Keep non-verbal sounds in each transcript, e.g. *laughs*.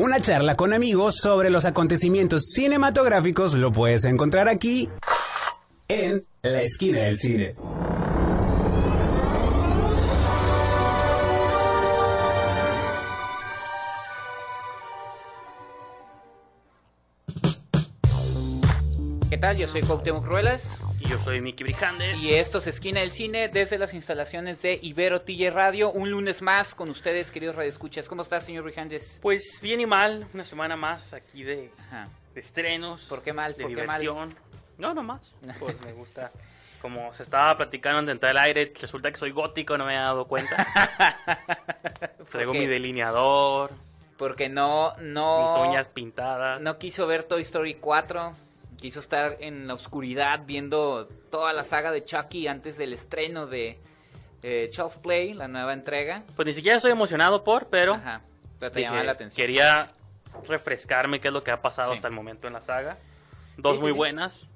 Una charla con amigos sobre los acontecimientos cinematográficos lo puedes encontrar aquí en la esquina del cine. ¿Qué tal? Yo soy Cuauhtémoc Ruelas yo soy Miki Brijandes. y esto es Esquina del Cine desde las instalaciones de Ibero Tille Radio. Un lunes más con ustedes, queridos radioescuchas. ¿Cómo está, señor Brijandes? Pues bien y mal, una semana más aquí de, estrenos. ¿Por qué mal? De ¿Por qué mal? No, no más. Pues me gusta. *laughs* Como se estaba platicando antes de entrar al aire, resulta que soy gótico, no me había dado cuenta. *laughs* Traigo mi delineador, Porque no, no, mis uñas pintadas. no quiso ver Toy Story 4. Quiso estar en la oscuridad viendo toda la saga de Chucky antes del estreno de eh, Charles Play, la nueva entrega. Pues ni siquiera estoy emocionado por, pero Ajá. Pero te dije, llama la atención. quería refrescarme qué es lo que ha pasado Sí. hasta el momento en la saga. Dos Sí, muy sí. buenas,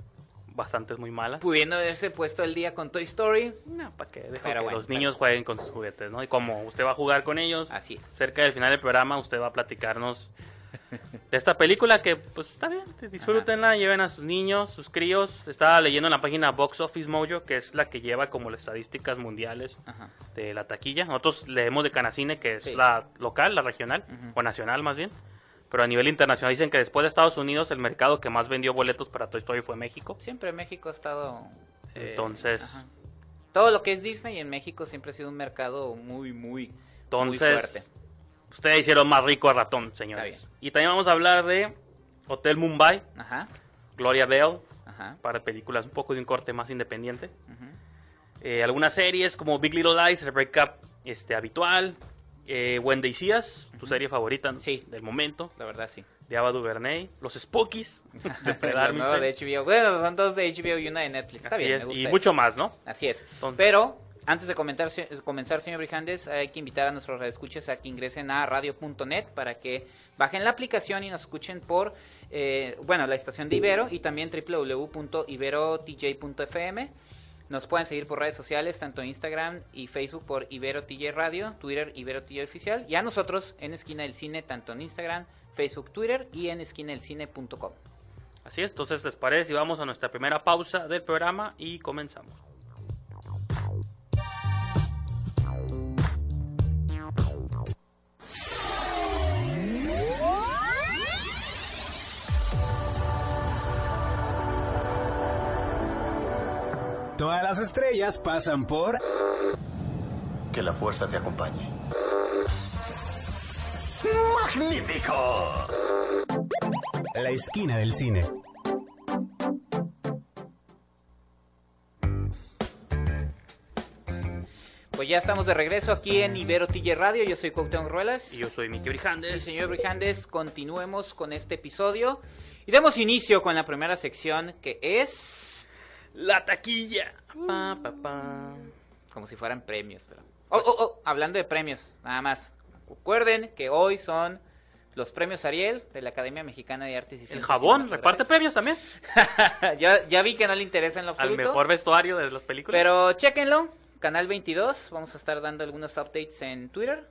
bastantes muy malas. Pudiendo haberse puesto el día con Toy Story. No, para que bueno, los pero- niños jueguen con sus juguetes, ¿no? Y como usted va a jugar con ellos, Así es. cerca del final del programa usted va a platicarnos de esta película que pues está bien, disfrútenla, lleven a sus niños, sus críos. Estaba leyendo en la página Box Office Mojo, que es la que lleva como las estadísticas mundiales Ajá. de la taquilla. Nosotros leemos de Canacine, que es Sí. la local, la regional, o nacional más bien. Pero a nivel internacional dicen que después de Estados Unidos el mercado que más vendió boletos para Toy Story fue México. Siempre México ha estado... eh, Entonces. Todo lo que es Disney en México siempre ha sido un mercado muy, muy, muy Entonces, fuerte. Ustedes hicieron más rico a ratón, señores. Y también vamos a hablar de Hotel Mumbai, Ajá, Gloria Bell, ajá. para películas un poco de un corte más independiente. ujú. Eh, algunas series como Big Little Lies, el breakup este, habitual. Eh, Wendy Seas, tu serie favorita. Sí. del momento, La verdad sí. de Ava DuVernay. Los Spookies, *laughs* de Fred HBO. Bueno, son dos de HBO y una de Netflix. Está Así bien, es, me gusta Y eso. mucho más, ¿no? Así es. Entonces- Pero antes de comentar, comenzar, señor Brijandes, hay que invitar a nuestros radioescuchas a que ingresen a radio.net para que bajen la aplicación y nos escuchen por, eh, bueno, la estación de Ibero y también www.iberotj.fm. Nos pueden seguir por redes sociales, tanto Instagram y Facebook por Ibero TJ Radio, Twitter Ibero TJ Oficial, y a nosotros en Esquina del Cine, tanto en Instagram, Facebook, Twitter y en esquinadelcine.com. Así es, entonces les parece y vamos a nuestra primera pausa del programa y comenzamos. Todas las estrellas pasan por Que la fuerza te acompañe. ¡Magnífico! la esquina del cine. Pues ya estamos de regreso aquí en Ibero TJ Radio, yo soy Cuauhtémoc Ruelas. Y yo soy Miki Y Brijandes. señor Brijandes, continuemos con este episodio y demos inicio con la primera sección que es La taquilla. Pa, pa, pa. como si fueran premios. Pero... Oh, oh, oh, hablando de premios, nada más. Recuerden que hoy son los premios Ariel de la Academia Mexicana de Artes y El Ciencias jabón reparte premios también *laughs* ya, ya vi que no le interesa en lo al mejor vestuario de las películas. Pero chéquenlo, Canal 22, vamos a estar dando algunos updates en Twitter.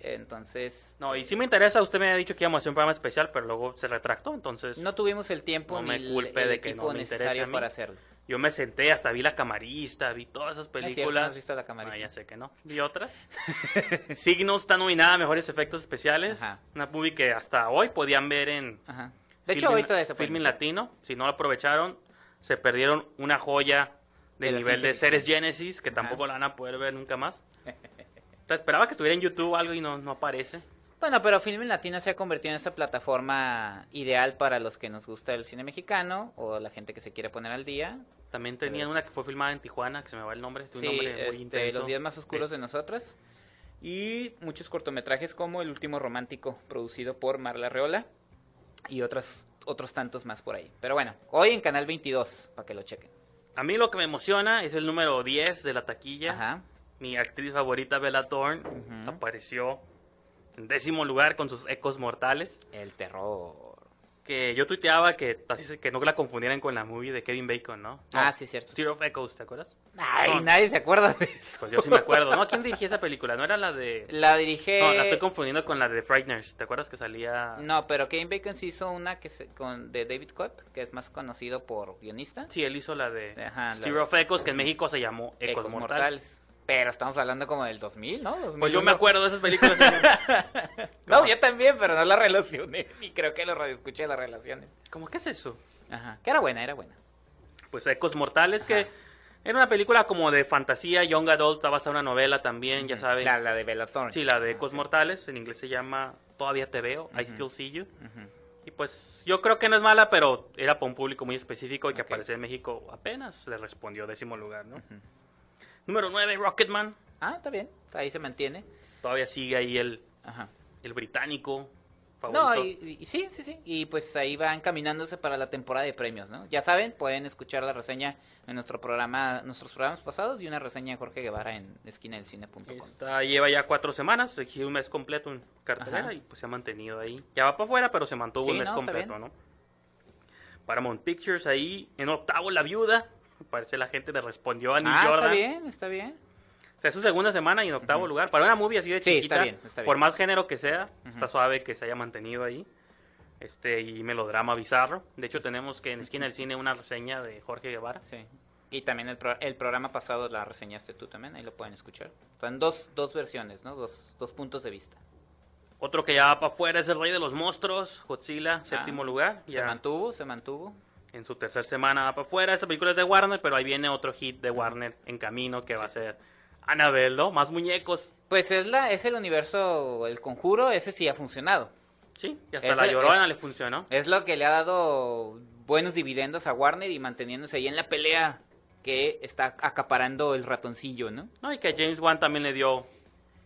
Entonces, No, y sí me interesa, usted me ha dicho que íbamos a hacer un programa especial, pero luego se retractó, entonces no tuvimos el tiempo No ni me el, culpe el de que equipo no me necesario a mí. para hacerlo. Yo me senté, hasta vi La Camarista, vi todas esas Es cierto, no películas. has visto la camarita. Ah, ya sé que no. Vi otras. *laughs* Signos está nominada a Mejores Efectos Especiales. Ajá. Una movie que hasta hoy podían ver en Ajá. De hecho, hoy todavía se puede Filmin meter. Latino. Si no lo aprovecharon, se perdieron una joya De nivel de ficción. Genesis, que Ajá. tampoco la van a poder ver nunca más. *laughs* O sea, esperaba que estuviera en YouTube algo y no, no aparece. Bueno, pero Filmin Latino se ha convertido en esa plataforma ideal para los que nos gusta el cine mexicano o la gente que se quiere poner al día. También tenían Pues- una que fue filmada en Tijuana, que se me va el nombre. de un Sí, nombre muy este. Los días más oscuros Sí. de nosotras. Y muchos cortometrajes como El último romántico, producido por Marla Reola. Y otros, otros tantos más por ahí. Pero bueno, hoy en Canal 22, para que lo chequen. A mí lo que me emociona es el número 10 de la taquilla. Ajá. Mi actriz favorita, Bella Thorne, Ujú. apareció en décimo lugar con sus ecos mortales. El terror. que yo tuiteaba que, así que no la confundieran con la movie de Kevin Bacon, ¿no? Ah, No, sí, cierto. Steer of Echoes, ¿te acuerdas? Ay, No. nadie se acuerda de eso. Pues yo sí me acuerdo, ¿no? ¿Quién dirigía esa película? ¿No era la de...? La dirige... No, la estoy confundiendo con la de Frighteners. ¿Te acuerdas que salía...? No, pero Kevin Bacon sí hizo una que se, con de David Cobb, que es más conocido por guionista. Sí, él hizo la de Ajá, Steer of Echoes, que en México se llamó Ecos, Ecos Mortales. Mortales. Pero estamos hablando como del 2000, ¿no? Pues yo 2001. me acuerdo de esas películas. *laughs* No, yo también, pero no la relacioné. Y creo que los radioescuché las relaciones. ¿Cómo qué es eso? Ajá. Que era buena, era buena. Pues Ecos Mortales, que era una película como de fantasía, young adult, basada en una novela también, ya sabes. La, la de Bella Thorne. Sí, la de Ecos Mortales, en inglés se llama Todavía te veo, I Still See You. Y pues yo creo que no es mala, pero era para un público muy específico y que Ok. aparecía en México apenas le respondió décimo lugar, ¿no? Número 9, Rocketman. Ah, está bien. Ahí se mantiene. Todavía sigue ahí el, Ajá. el británico favorito. No, y, sí, sí, sí. Y pues ahí va encaminándose para la temporada de premios, ¿no? Ya saben, pueden escuchar la reseña en nuestro programa, nuestros programas pasados y una reseña de Jorge Guevara en esquinadelcine.com. Esta lleva ya cuatro semanas, un mes completo en cartelera Ajá. y pues se ha mantenido ahí. Ya va para afuera, pero se mantuvo Sí, un mes no, completo. ¿no? Paramount Pictures ahí en octavo La Viuda. *laughs* Parece la gente le respondió a Neil Ah, Jordan. está bien, está bien. O sea, es su segunda semana y en octavo lugar. Para una movie así de Sí, chiquita, está bien, está bien. por más género que sea, Ujú. está suave que se haya mantenido ahí. Este, y melodrama bizarro. De hecho, tenemos que en Esquina del Cine una reseña de Jorge Guevara. Sí. Y también el, pro- el programa pasado la reseñaste tú también, ahí lo pueden escuchar. Son dos, dos versiones, ¿no? Dos, dos puntos de vista. Otro que ya va para afuera es El Rey de los Monstruos, Godzilla, séptimo Ah, lugar. Se Ya mantuvo, se mantuvo. En su tercera semana va para afuera. Esta película es de Warner, pero ahí viene otro hit de Warner en camino que va a ser Annabelle, ¿no? Más muñecos. Pues es la es el universo, el conjuro, ese sí ha funcionado. Sí, y hasta Es la llorona es- le funcionó. Es lo que le ha dado buenos dividendos a Warner y manteniéndose ahí en la pelea que está acaparando el ratoncillo, ¿no? No, y que James Wan también le dio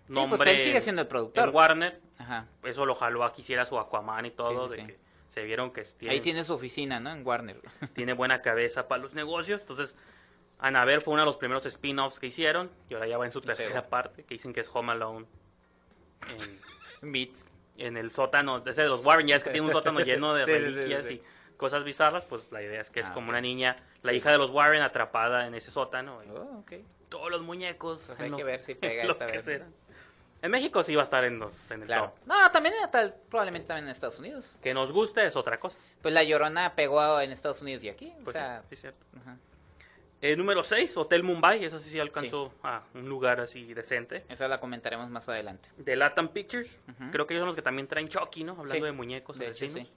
Sí, nombre. pues él sigue siendo el productor. En Warner, Ajá. eso lo jaló a que hiciera su Aquaman y todo, Sí, sí, de sí. que se vieron que Ahí tiene su oficina, ¿no? En Warner. *laughs* tiene buena cabeza para los negocios. Entonces, Annabelle fue uno de los primeros spin-offs que hicieron y ahora ya va en su tercera parte, que dicen que es Home Alone. En, Beats. en el sótano, ese de los Warren, ya es que tiene un sótano *laughs* lleno de Sí, sí, sí, reliquias sí. y cosas bizarras, pues la idea es que es Ah, como una niña, la hija de los Warren atrapada en ese sótano. y Oh, ok. todos los muñecos. Pues hay que ver si *laughs* pega esta vez. En México sí va a estar en, los, en el Claro. top. No, también tal, probablemente también en Estados Unidos. Que nos guste es otra cosa. Pues la Llorona pegó en Estados Unidos y aquí. O Pues sea, sí, sí, cierto. ajá. Eh, número 6, Hotel Mumbai. Esa sí, sí alcanzó a un lugar así decente. esa la comentaremos más adelante. De Latam Pictures. Creo que ellos son los que también traen Chucky, ¿no? Hablando Sí. de muñecos De hecho, sí.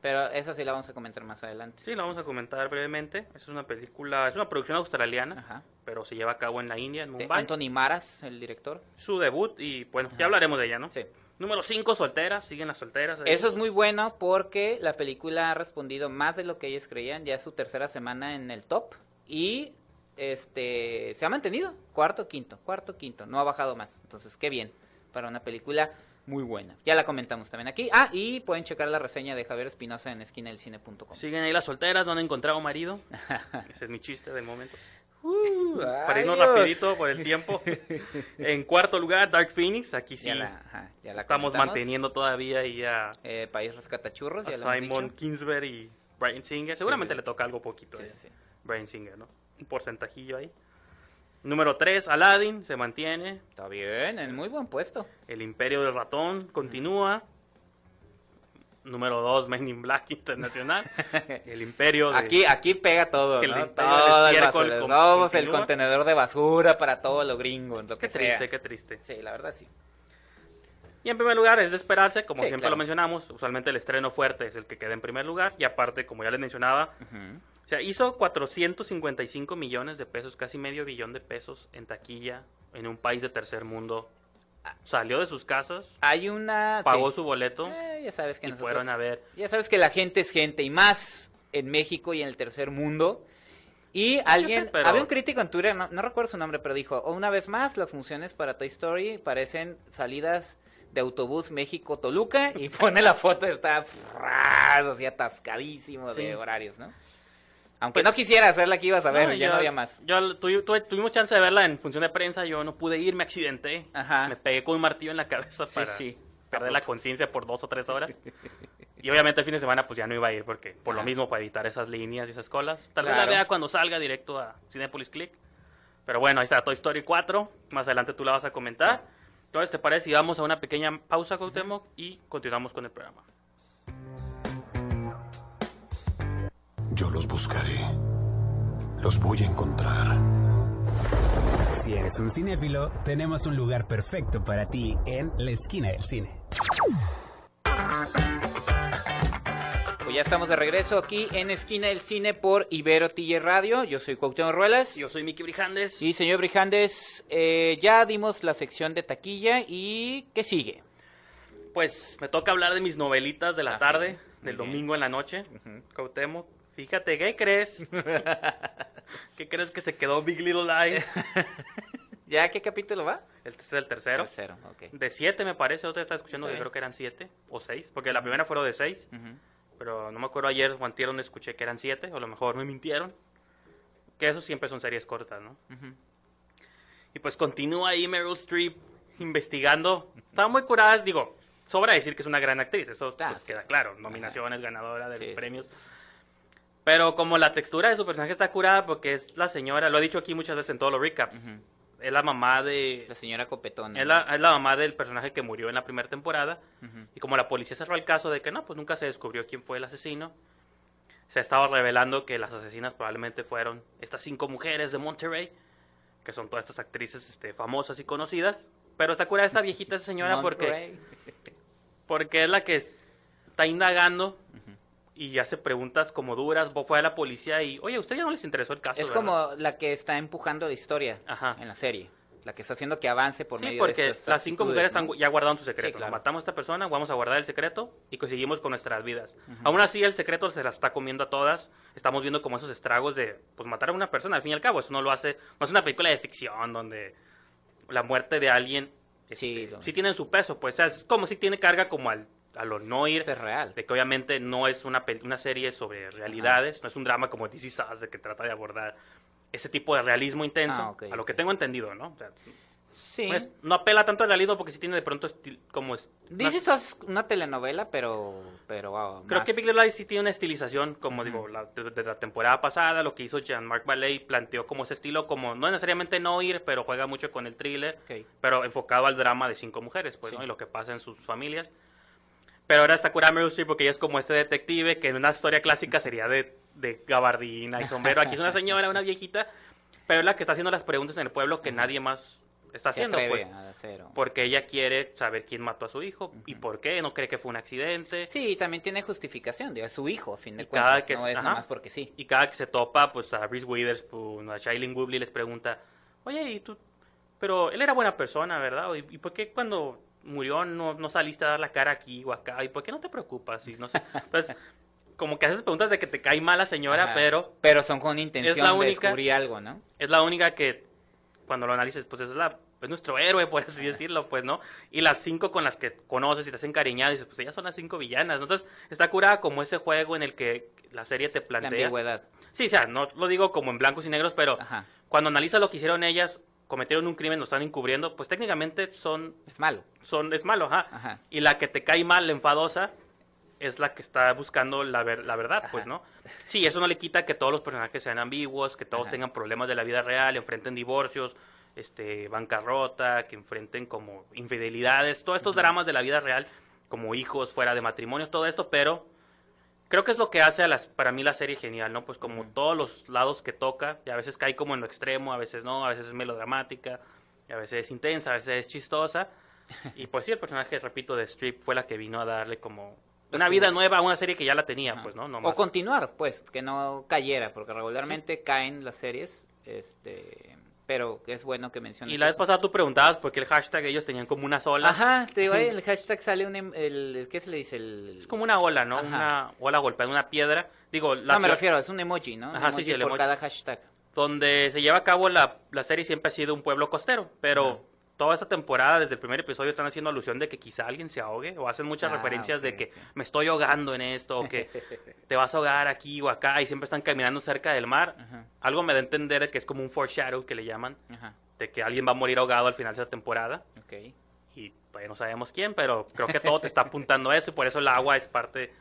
Pero esa sí la vamos a comentar más adelante. Sí, la vamos a comentar brevemente. Es una película, es una producción australiana, Ajá. pero se lleva a cabo en la India, en De Mumbai. Anthony Maras, el director. Su debut y bueno, ya hablaremos de ella, ¿no? Sí. Número 5, solteras, siguen las solteras. ahí. Eso es muy bueno porque la película ha respondido más de lo que ellos creían. Ya es su tercera semana en el top. Y este se ha mantenido. Cuarto, quinto, cuarto, quinto. No ha bajado más. Entonces, qué bien. Para una película muy buena. Ya la comentamos también aquí. Ah, y pueden checar la reseña de Javier Espinosa en esquinadelcine.com. Siguen ahí las solteras, no han encontrado marido. *laughs* Ese es mi chiste del momento. Uh, Para irnos Dios. rapidito por el tiempo. *laughs* en cuarto lugar, Dark Phoenix. Aquí sí Ya la, ajá, ya la estamos comentamos. manteniendo todavía ahí a, Eh, País Rescata Churros. a ya lo Simon. Kingsbury y Brian Singer. Seguramente sí. le toca algo poquito Sí, sí, sí. Brian Singer, ¿no? Un porcentajillo ahí. Número 3, Aladdin, se mantiene. Está bien, en muy buen puesto. El Imperio del Ratón continúa. Número 2, Men in Black *laughs* Internacional. *laughs* El Imperio de... Aquí, aquí pega todo, El ¿no? Todo del el con- contenedor de basura para todo lo gringo, lo Qué que triste, sea. qué triste. Sí, la verdad sí. Y en primer lugar es de esperarse, como Sí, siempre claro. lo mencionamos, usualmente el estreno fuerte es el que queda en primer lugar. Y aparte, como ya les mencionaba, o sea, hizo 455 millones de pesos, casi medio billón de pesos en taquilla en un país de tercer mundo. Salió de sus casas, Hay una... pagó sí. su boleto. Eh, ya sabes que y nosotros- fueron a ver. Ya sabes que la gente es gente, y más en México y en el tercer mundo. Y alguien, pero- había un crítico en Twitter, no, no recuerdo su nombre, pero dijo, "Oh, una vez más, las funciones para Toy Story parecen salidas de autobús México-Toluca y pone la foto, está así atascadísimo Sí. de horarios, ¿no? Aunque Pues- no quisiera hacer la que ibas a ver, No, ya yo- no había más. Yo tuvi- tuve- tuvimos chance de verla en función de prensa, yo no pude ir, me accidenté. Ajá. Me pegué con un martillo en la cabeza Sí, para sí. perder la conciencia por dos o tres *laughs* horas. Y obviamente el fin de semana pues ya no iba a ir porque por lo Ah. mismo para evitar esas líneas y esas colas. Tal vez la Claro. vea cuando salga directo a Cinepolis Click. Pero bueno, ahí está Toy Story 4. Más adelante tú la vas a comentar. Entonces, ¿te parece si vamos a una pequeña pausa, Cuauhtémoc, y continuamos con el programa? Yo los buscaré. Los voy a encontrar. Si eres un cinéfilo, tenemos un lugar perfecto para ti en la esquina del cine. Pues ya estamos de regreso aquí en Esquina del Cine por Ibero TJ Radio. Yo soy Cuauhtémoc Ruelas. Yo soy Miki Brijandes. Y señor Brijandes, eh, ya dimos la sección de taquilla y ¿qué sigue? Pues me toca hablar de mis novelitas de la Ah, tarde, sí. del Muy bien. domingo en la noche. Cuauhtémoc, fíjate, ¿qué crees? *laughs* ¿Qué crees que se quedó Big Little Lies? *laughs* ¿Ya qué capítulo va? Este es el tercero. Tercero, ok. De siete me parece, otra está escuchando Ok. que creo que eran siete o seis, porque la primera fueron de seis, pero no me acuerdo ayer o antier donde escuché que eran siete, o a lo mejor me mintieron. Que eso siempre son series cortas, ¿no? Y pues continúa ahí Meryl Streep investigando. Estaba muy curada, digo, sobra decir que es una gran actriz, eso Ah, pues, sí. queda claro, nominaciones, ganadora de Sí. premios. Pero como la textura de su personaje está curada porque es la señora, lo he dicho aquí muchas veces en todos los recaps, Ujú. es la mamá de... La señora Copetona. Es la, es la mamá del personaje que murió en la primera temporada. Ujú. Y como la policía cerró el caso de que no, pues nunca se descubrió quién fue el asesino, se estaba revelando que las asesinas probablemente fueron estas cinco mujeres de Monterrey, que son todas estas actrices este, famosas y conocidas. Pero está curada esta viejita esa señora porque, Monterrey. porque es la que está indagando y hace preguntas como duras. Vos fue a la policía y, oye, a usted ya no les interesó el caso. Es ¿verdad?". como la que está empujando la historia Ajá. en la serie. La que está haciendo que avance por sí, medio porque de estas las cinco mujeres ¿no? están ya guardando su secreto. Sí, claro. Matamos a esta persona, vamos a guardar el secreto y conseguimos con nuestras vidas. Aún así, el secreto se la está comiendo a todas. Estamos viendo como esos estragos de pues matar a una persona. Al fin y al cabo, eso no lo hace. No es una película de ficción donde la muerte de alguien Sí, este, lo- sí tiene su peso. Pues o sea, es como si tiene carga como al, a lo no ir. Eso es real. De que obviamente no es una, una serie sobre realidades, no es un drama como DC Sass de que trata de abordar ese tipo de realismo intenso, Ah, ok, a lo que ok. tengo entendido, ¿no? O sea, Sí. no, es- no apela tanto al realismo porque sí tiene de pronto estil- como... Dice una- es una telenovela, pero... pero ah, Creo más- que Big Little Lies sí tiene una estilización, como Ujú. digo, la, de, de la temporada pasada, lo que hizo Jean-Marc Vallée, planteó como ese estilo, como no necesariamente no ir, pero juega mucho con el thriller, Ok. pero enfocado al drama de cinco mujeres, pues, Sí. ¿no? Y lo que pasa en sus familias. Pero ahora está Meryl Streep porque ella es como este detective que en una historia clásica sería de, de gabardina y sombrero. Aquí es una señora, una viejita, pero es la que está haciendo las preguntas en el pueblo que nadie más está Se haciendo, pues. Porque ella quiere saber quién mató a su hijo y por qué, no cree que fue un accidente. Sí, también tiene justificación, digo, es su hijo, a fin de Y cada cuentas, que- no es ajá. nada más porque sí. Y cada que se topa, pues a Reese Witherspoon, a Shailene Woodley les pregunta, oye, ¿y tú? Pero él era buena persona, ¿verdad? ¿Y, y por qué cuando murió no, no saliste a dar la cara aquí o acá? ¿Y por qué no te preocupas? Y no sé. *laughs* Entonces, como que haces preguntas de que te cae mal la señora, Ajá. pero Pero son con intención es la de descubrir algo, ¿no? es la única que cuando lo analices, pues es la es nuestro héroe, por así decirlo, pues, ¿no? Y las cinco con las que conoces y te hacen cariñar, dices, pues ellas son las cinco villanas, ¿no? Entonces, está curada como ese juego en el que la serie te La plantea. ambigüedad. Sí, o sea, no lo digo como en blancos y negros, pero Ajá. cuando analizas lo que hicieron ellas, cometieron un crimen, lo están encubriendo, pues técnicamente son, Es malo. son es malo, ajá. Ajá. Y la que te cae mal, la enfadosa, es la que está buscando la, ver- la verdad, Ajá. pues, ¿no? Sí, eso no le quita que todos los personajes sean ambiguos, que todos Ajá. tengan problemas de la vida real, enfrenten divorcios, este, bancarrota, que enfrenten como infidelidades, todos estos dramas de la vida real, como hijos fuera de matrimonio, todo esto, pero creo que es lo que hace a las, para mí la serie genial, ¿no? Pues como todos los lados que toca, y a veces cae como en lo extremo, a veces no, a veces es melodramática, y a veces es intensa, a veces es chistosa. *laughs* Y pues sí, el personaje, repito, de Strip fue la que vino a darle como una su- vida nueva a una serie que ya la tenía, pues, ¿no? O continuar, pues, que no cayera, porque regularmente caen las series, este, pero es bueno que menciones Y la vez eso. pasada tú preguntabas porque el hashtag ellos tenían como una sola. Ajá, te digo, el hashtag sale un, em- el, ¿qué se le dice? El, Es como una ola, ¿no? Ajá. Una ola golpeada en una piedra. Digo, la no, me ciudad- refiero, es un emoji, ¿no? Un Ajá, sí, sí, el por emoji. cada hashtag. donde se lleva a cabo la, la serie siempre ha sido un pueblo costero, pero Ajá. Toda esta temporada, desde el primer episodio, están haciendo alusión de que quizá alguien se ahogue, o hacen muchas Ah, referencias de que me estoy ahogando en esto, o que *laughs* te vas a ahogar aquí o acá, y siempre están caminando cerca del mar. Algo me da a entender de que es como un foreshadow que le llaman, de que alguien va a morir ahogado al final de esa temporada, ok. y todavía no sabemos quién, pero creo que todo te está apuntando a eso, y por eso el agua es parte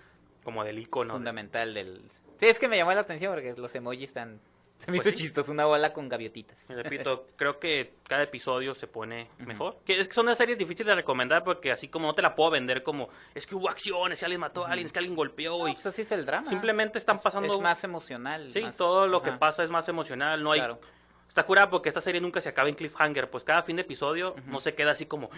como del icono. de- fundamental del... Sí, es que me llamó la atención porque los emojis están... *laughs* Se me Pues hizo sí. chistoso, una bola con gaviotitas. *laughs* Repito, creo que cada episodio se pone mejor. Que es que son unas series difíciles de recomendar porque así como no te la puedo vender como es que hubo acciones, que alguien mató a alguien, es que alguien golpeó No, y pues así es el drama. simplemente están pasando Es más emocional. Sí, más- todo lo que pasa es más emocional, no hay Claro. Está curada porque esta serie nunca se acaba en cliffhanger, pues cada fin de episodio no se queda así como "¡Ah!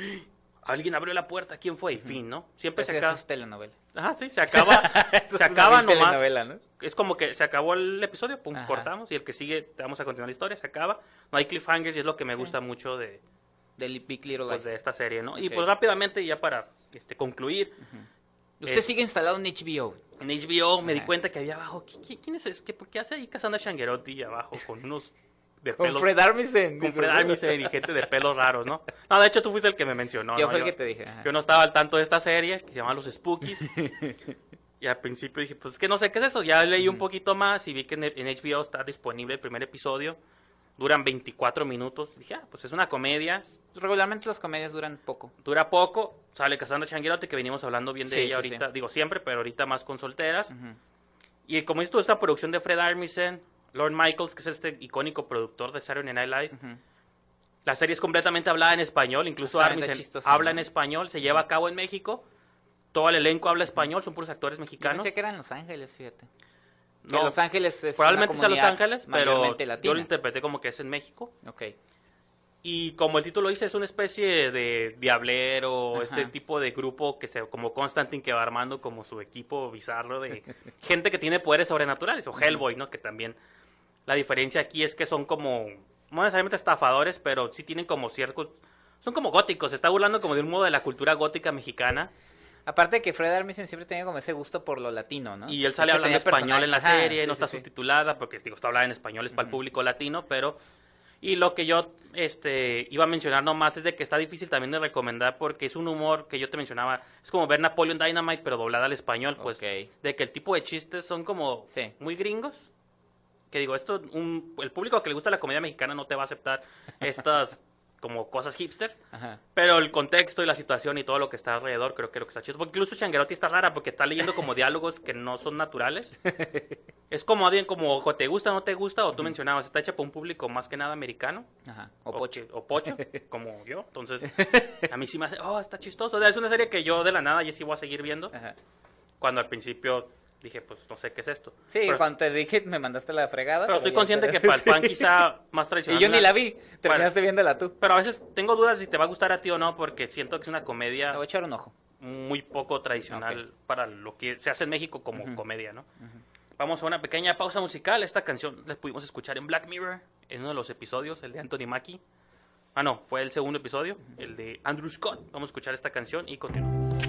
Alguien abrió la puerta, ¿quién fue? Y fin, ¿no? Siempre se acaba. es telenovela. Ajá, sí, se acaba *laughs* se acaba nomás. ¿no? Es como que se acabó el episodio, pum, Ajá. cortamos y el que sigue vamos a continuar la historia, se acaba. No hay cliffhangers y es lo que me gusta mucho de, Del Big Little pues, de esta serie, ¿no? Y pues rápidamente ya para este concluir, Usted sigue instalado en HBO. en HBO me di cuenta que había abajo, ¿qui- qui- ¿quién es? ¿Qué, ¿Qué hace ahí Cassandra Shangerotti abajo con unos de Con pelos? Fred Armisen. con Fred. Armisen y gente de pelos raros, ¿no? No, de hecho tú fuiste el que me mencionó. Yo ¿no? fue el que te dije. ajá. Yo no estaba al tanto de esta serie que se llama Los Spookies. *laughs* y al principio dije, pues es que no sé qué es eso. Ya leí un poquito más y vi que en, en HBO está disponible el primer episodio. Duran 24 minutos. Dije, ah, pues es una comedia. Regularmente las comedias duran poco. Dura poco. Sale Cassandra Changuerotti, que venimos hablando bien de Sí, ella sí, ahorita. sí. Digo siempre, pero ahorita más con solteras. Ujú. Y como dices tú, esta producción de Fred Armisen, Lord Michaels, que es este icónico productor de Saturday Night Live. La serie es completamente hablada en español, incluso Armisen chistoso, habla ¿no? en español, se lleva a cabo en México. Todo el elenco habla español, son puros actores Yo mexicanos. pensé que era en Los Ángeles, fíjate. Que No, Los Ángeles es probablemente una sea Los Ángeles, pero yo lo interpreté como que es en México. Ok. Y como el título dice, es una especie de diablero, Ajá. este tipo de grupo que se, como Constantine que va armando como su equipo bizarro de *laughs* gente que tiene poderes sobrenaturales, o Hellboy, ¿no? Que también la diferencia aquí es que son como, no necesariamente estafadores, pero sí tienen como ciertos, son como góticos, se está burlando como de un modo de la cultura gótica mexicana. Aparte de que Fred Armisen siempre tenía como ese gusto por lo latino, ¿no? Y él sale hablando español en la Ajá, serie, no sí, está sí. subtitulada, porque digo, está hablada en español, es para el público latino, pero... Y lo que yo este, iba a mencionar nomás es de que está difícil también de recomendar porque es un humor que yo te mencionaba, es como ver Napoleon Dynamite pero doblada al español, pues Ok. de que el tipo de chistes son como Sí. muy gringos. Que digo, esto un, el público que le gusta la comedia mexicana no te va a aceptar *laughs* estas como cosas hipster. Ajá. Pero el contexto y la situación y todo lo que está alrededor, creo que lo que está chido. Porque incluso Changuerotti está rara porque está leyendo como *laughs* diálogos que no son naturales. *laughs* es como alguien como o te gusta o no te gusta, o tú mencionabas, está hecha para un público más que nada americano. Ajá. O pocho. que- O pocho, *laughs* como yo. Entonces, a mí sí me hace, oh, está chistoso. Es una serie que yo de la nada ya sí voy a seguir viendo. Cuando al principio dije, pues no sé qué es esto. Sí, pero, cuando te dije me mandaste la fregada. pero estoy ya consciente que para el fan *laughs* quizá más Y tradicional. yo ni la vi. Terminaste Bueno. viéndola tú. Pero a veces tengo dudas si te va a gustar a ti o no, porque siento que es una comedia Le voy a echar un ojo. muy poco tradicional para lo que se hace en México como Ujú. comedia, ¿no? Vamos a una pequeña pausa musical. Esta canción la pudimos escuchar en Black Mirror, en uno de los episodios, el de Anthony Mackie. Ah, no, fue el segundo episodio, el de Andrew Scott. Vamos a escuchar esta canción y continuamos.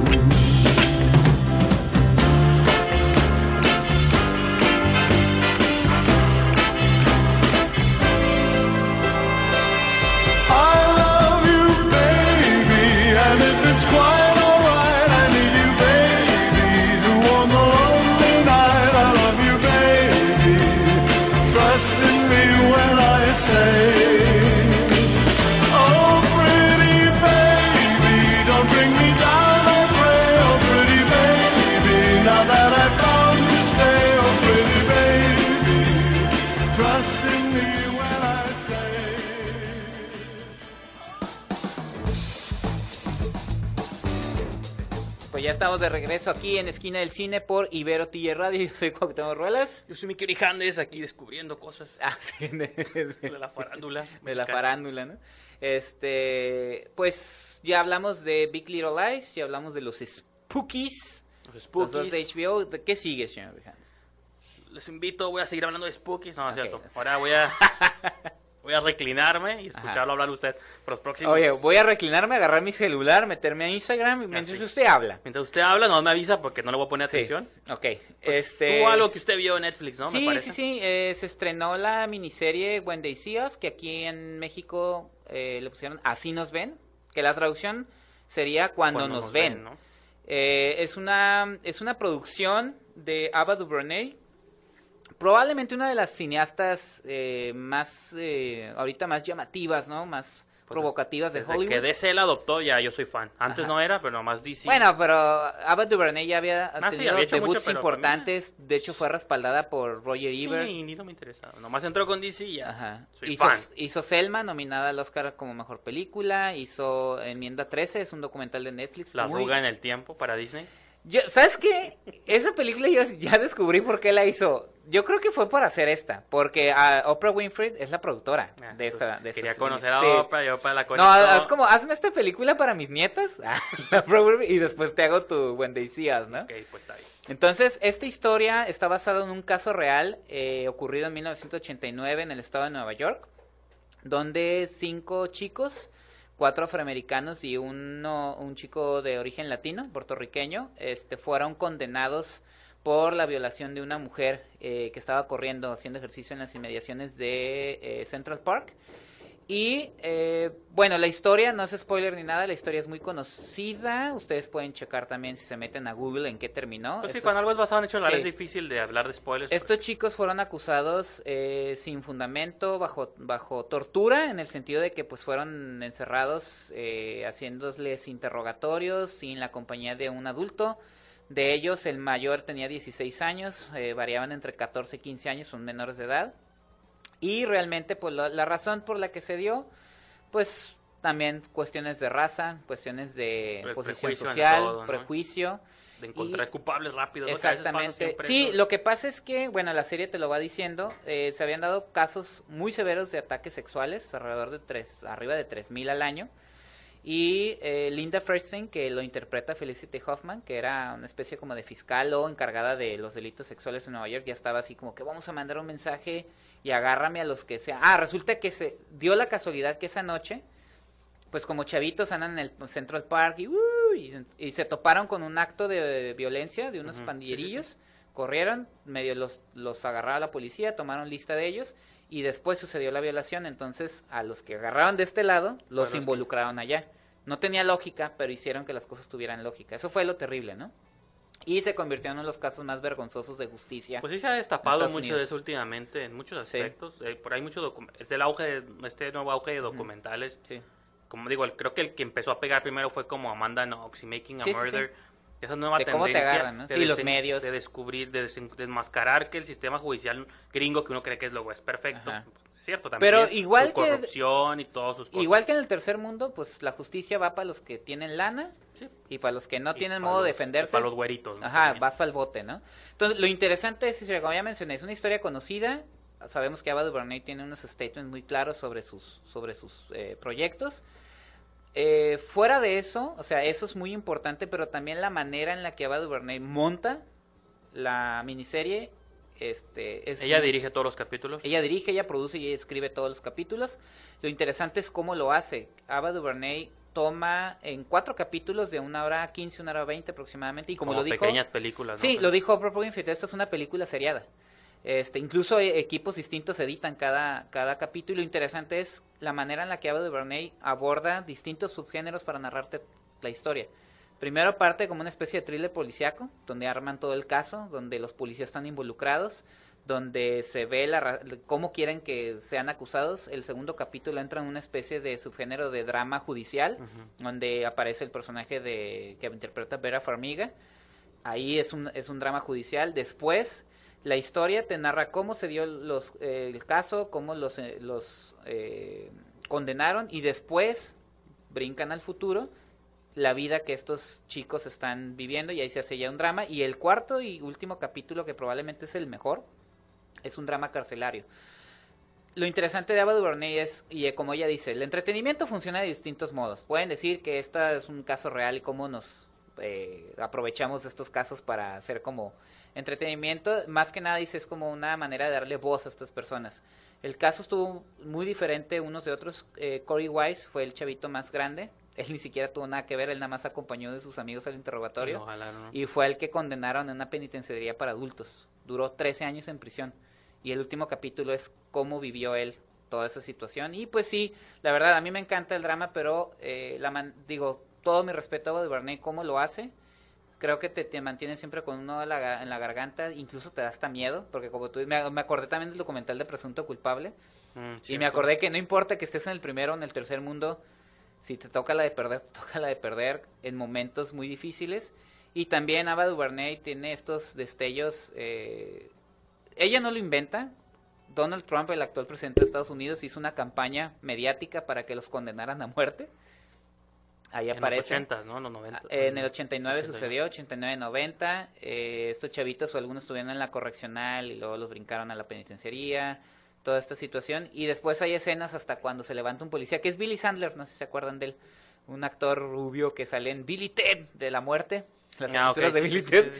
Estamos de regreso aquí en Esquina del Cine por Ibero TJ Radio. Yo soy Cuauhtémoc Ruelas. Yo soy Mickey Orijandes aquí descubriendo cosas Ah, sí, *laughs* de, de la farándula. de la farándula, ¿no? Este, pues ya hablamos de Big Little Lies, ya hablamos de los Spookies, Los los Spookies. dos de HBO. ¿De ¿Qué sigue, señor Orijandes? Les invito, voy a seguir hablando de Spookies. No, no es cierto. Ahora voy *laughs* a, voy a reclinarme y escucharlo Ajá. hablar usted por los próximos. Oye, voy a reclinarme, agarrar mi celular, meterme a Instagram y mientras usted habla. Mientras usted habla, no me avisa porque no le voy a poner Sí, atención. ok. Pues, este... Algo que usted vio en Netflix, ¿no? sí, me parece. sí, sí, eh, se estrenó la miniserie When They See Us, que aquí en México eh, le pusieron Así nos ven, que la traducción sería Cuando, Cuando nos, ven. ¿no? Eh, es, una, es una producción de Ava DuVernay, probablemente una de las cineastas eh, más, eh, ahorita más llamativas, ¿no? Más Pues provocativas de Hollywood. que DC la adoptó, ya yo soy fan. Antes Ajá. no era, pero nomás DC. Bueno, pero Ava DuVernay ya había Ah, sí, tenido había hecho debuts mucho, importantes, de hecho fue respaldada por Roger sí, Ebert. ni no me interesaba. Nomás entró con DC y ya. Ajá. Soy Hizo, fan. hizo Selma, nominada al Oscar como mejor película. Hizo Enmienda 13, es un documental de Netflix. La muy- arruga en el tiempo para Disney. Yo- ¿Sabes qué? Esa película yo ya descubrí por qué la hizo. Yo creo que fue por hacer esta, porque ah, Oprah Winfrey es la productora Ah, de esta. pues, De esta Quería conocer a. Oprah y Oprah la No, conectó. haz como, hazme esta película para mis nietas *laughs* Winfrey, y después te hago tu When They See Us, ¿no? Ok, pues está bien. Entonces, esta historia está basada en un caso real eh, ocurrido en 1989 en el estado de Nueva York, donde cinco chicos, cuatro afroamericanos y uno, un chico de origen latino, puertorriqueño, este, fueron condenados por la violación de una mujer eh, que estaba corriendo, haciendo ejercicio en las inmediaciones de eh, Central Park. Y eh, bueno, la historia no es spoiler ni nada, la historia es muy conocida. Ustedes pueden checar también si se meten a Google en qué terminó. Pues sí, Estos- cuando algo es basado en hechos reales Sí. es difícil de hablar de spoilers. estos chicos fueron acusados eh, sin fundamento, bajo, bajo tortura, en el sentido de que pues fueron encerrados eh, haciéndoles interrogatorios sin la compañía de un adulto. De ellos, el mayor tenía 16 años, eh, variaban entre 14 y 15 años, son menores de edad. Y realmente, pues la, la razón por la que se dio, pues también cuestiones de raza, cuestiones de Pre- posición social, todo, ¿no? prejuicio. de encontrar y- culpables pasa Exactamente. Sí, eso. lo que pasa es que, bueno, la serie te lo va diciendo, eh, se habían dado casos muy severos de ataques sexuales, alrededor de tres, arriba de 3.000 al año. Y eh, Linda Ferstein, que lo interpreta Felicity Hoffman, que era una especie como de fiscal o encargada de los delitos sexuales en Nueva York, ya estaba así como que vamos a mandar un mensaje y agárrame a los que sea. Ah, resulta que se dio la casualidad que esa noche, pues como chavitos andan en el Central Park y, ¡uh! y, y se toparon con un acto de violencia de unos sí, sí, pandillerillos, corrieron, medio los, los agarraba la policía, tomaron lista de ellos y después sucedió la violación, entonces a los que agarraron de este lado los involucraron allá. No tenía lógica, pero hicieron que las cosas tuvieran lógica. Eso fue lo terrible, ¿no? Y se convirtió en uno de los casos más vergonzosos de justicia. Pues sí se ha destapado mucho Unidos. de eso últimamente, en muchos Sí. aspectos. Eh, por ahí mucho es el auge de, este nuevo auge de documentales. sí. Como digo, el- creo que el que empezó a pegar primero fue como Amanda Knox y Making a Sí, sí, Murder. Esa nueva De cómo te tendencia agarran, ¿no? de Sí, los medios. De descubrir, de desmascarar que el sistema judicial gringo que uno cree que es lo es perfecto. Ajá. Cierto, también. Pero igual su que- corrupción y todas sus cosas. Igual que en el tercer mundo, pues la justicia va para los que tienen lana Sí. Y para los que no Y tienen modo de defenderse, Para los güeritos. ¿no? Ajá, También. vas para el bote, ¿no? Entonces, lo interesante es, como ya mencioné, es una historia conocida. Sabemos que Ava DuVernay tiene unos statements muy claros sobre sus, sobre sus eh, proyectos. Eh, fuera de eso, o sea, eso es muy importante, pero también la manera en la que Ava DuVernay monta la miniserie, este, es Ella dirige todos los capítulos. ella dirige, ella produce y ella escribe todos los capítulos. Lo interesante es cómo lo hace. Ava DuVernay toma en cuatro capítulos de una hora 15, una hora 20 aproximadamente, y como, lo dijo... pequeñas películas. ¿no? Sí, lo dijo Winfrey, esto es una película seriada. Este, incluso eh, equipos distintos editan cada, cada capítulo. Lo interesante es la manera en la que Ava DuVernay aborda distintos subgéneros para narrarte la historia. Primero parte como una especie de thriller policiaco, donde arman todo el caso, donde los policías están involucrados, donde se ve la, ra- cómo quieren que sean acusados. El segundo capítulo entra en una especie de subgénero de drama judicial, donde aparece el personaje de que interpreta Vera Farmiga. Ahí es un, es un drama judicial. Después, la historia te narra cómo se dio los, eh, el caso, cómo los, eh, los eh, condenaron y después brincan al futuro la vida que estos chicos están viviendo y ahí se hace ya un drama. Y el cuarto y último capítulo, que probablemente es el mejor, es un drama carcelario. Lo interesante de Ava DuVernay es, y eh, como ella dice, el entretenimiento funciona de distintos modos. Pueden decir que este es un caso real y cómo nos eh, aprovechamos de estos casos para hacer como entretenimiento. Más que nada dice, es como una manera de darle voz a estas personas. El caso estuvo muy diferente unos de otros. Eh, Corey Wise fue el chavito más grande. Él ni siquiera tuvo nada que ver, él nada más acompañó de sus amigos al interrogatorio. Ojalá, ¿no? Y fue el que condenaron en una penitenciaría para adultos. Duró 13 años en prisión. Y el último capítulo es cómo vivió él toda esa situación. Y pues sí, la verdad, a mí me encanta el drama, pero eh, la man- digo, todo mi respeto a Duvernay, cómo lo hace. Creo que te, te mantiene siempre con uno en la, en la garganta, incluso te da hasta miedo, porque como tú, me, me acordé también del documental de Presunto Culpable, Mm, y me acordé que no importa que estés en el primero o en el tercer mundo, si te toca la de perder, *laughs* te toca la de perder en momentos muy difíciles. Y también Ava DuVernay tiene estos destellos. eh, ella no lo inventa. Donald Trump, el actual presidente de Estados Unidos, hizo una campaña mediática para que los condenaran a muerte. Ahí En aparece. los 80, ¿no? En los 90. Ah, En el 89 89. sucedió, 89-90. Eh, estos chavitos o algunos estuvieron en la correccional y luego los brincaron a la penitenciaría. Toda esta situación. Y después hay escenas hasta cuando se levanta un policía, que es Billy Sandler, no sé si se acuerdan de él. Un actor rubio que sale en Billy Ted de la muerte. Las Ah, aventuras de Billy sí, Ted.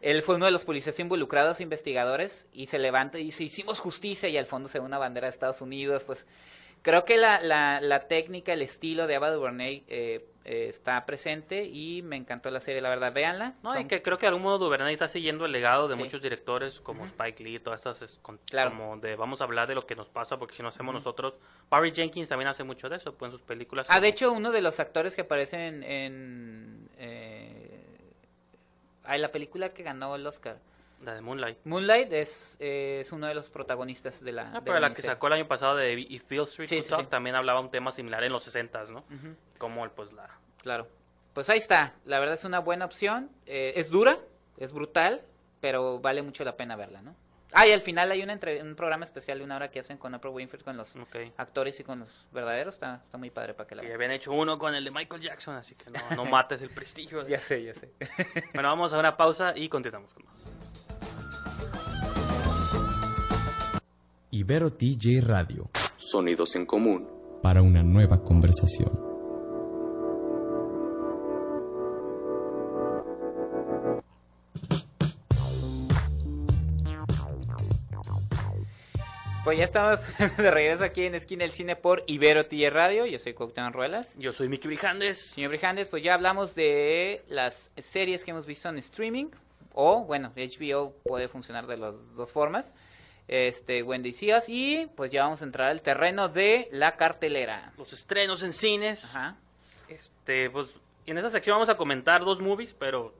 Él fue uno de los policías involucrados, investigadores, y se levanta y dice, hicimos justicia, y al fondo se ve una bandera de Estados Unidos, pues creo que la, la, la técnica, el estilo de Ava DuVernay eh, eh, está presente y me encantó la serie, la verdad, véanla. No, y Son- que creo que de algún modo Duvernay está siguiendo el legado de Sí. muchos directores como Spike Lee, todas estas, es con- Claro. como de vamos a hablar de lo que nos pasa porque si no hacemos nosotros. Barry Jenkins también hace mucho de eso, pues en sus películas. Ah, como- de hecho, uno de los actores que aparecen en... eh, ah, en la película que ganó el Oscar. La de Moonlight. Moonlight es, eh, es uno de los protagonistas de la... Ah, de pero la que miniserie. sacó el año pasado de If Beale Street Sí, sí, Talk sí. también hablaba un tema similar en los 60 ¿no? Ujú. Como el, pues la... Claro. Pues ahí está. La verdad es una buena opción. Eh, es dura, es brutal, pero vale mucho la pena verla, ¿no? Ah, y al final hay una entre- un programa especial de una hora que hacen con Oprah Winfrey, con los actores y con los verdaderos. Está, está muy padre para que la Y habían hecho uno con el de Michael Jackson, así que no, no mates el prestigio. *laughs* Ya sé, ya sé. *laughs* Bueno, vamos a una pausa y continuamos con más. Ibero TJ Radio Sonidos en común. para una nueva conversación. Pues ya estamos *laughs* de regreso aquí en Esquina del Cine por Ibero TJ Radio. Yo soy Cuauhtémoc Ruelas. Yo soy Mickey Brijandes. Señor Brijandes, pues ya hablamos de las series que hemos visto en streaming. O, bueno, HBO puede funcionar de las dos formas. Este, Wendy Seas. Y pues ya vamos a entrar al terreno de la cartelera. Los estrenos en cines. Ajá. Este, pues en esta sección vamos a comentar dos movies, pero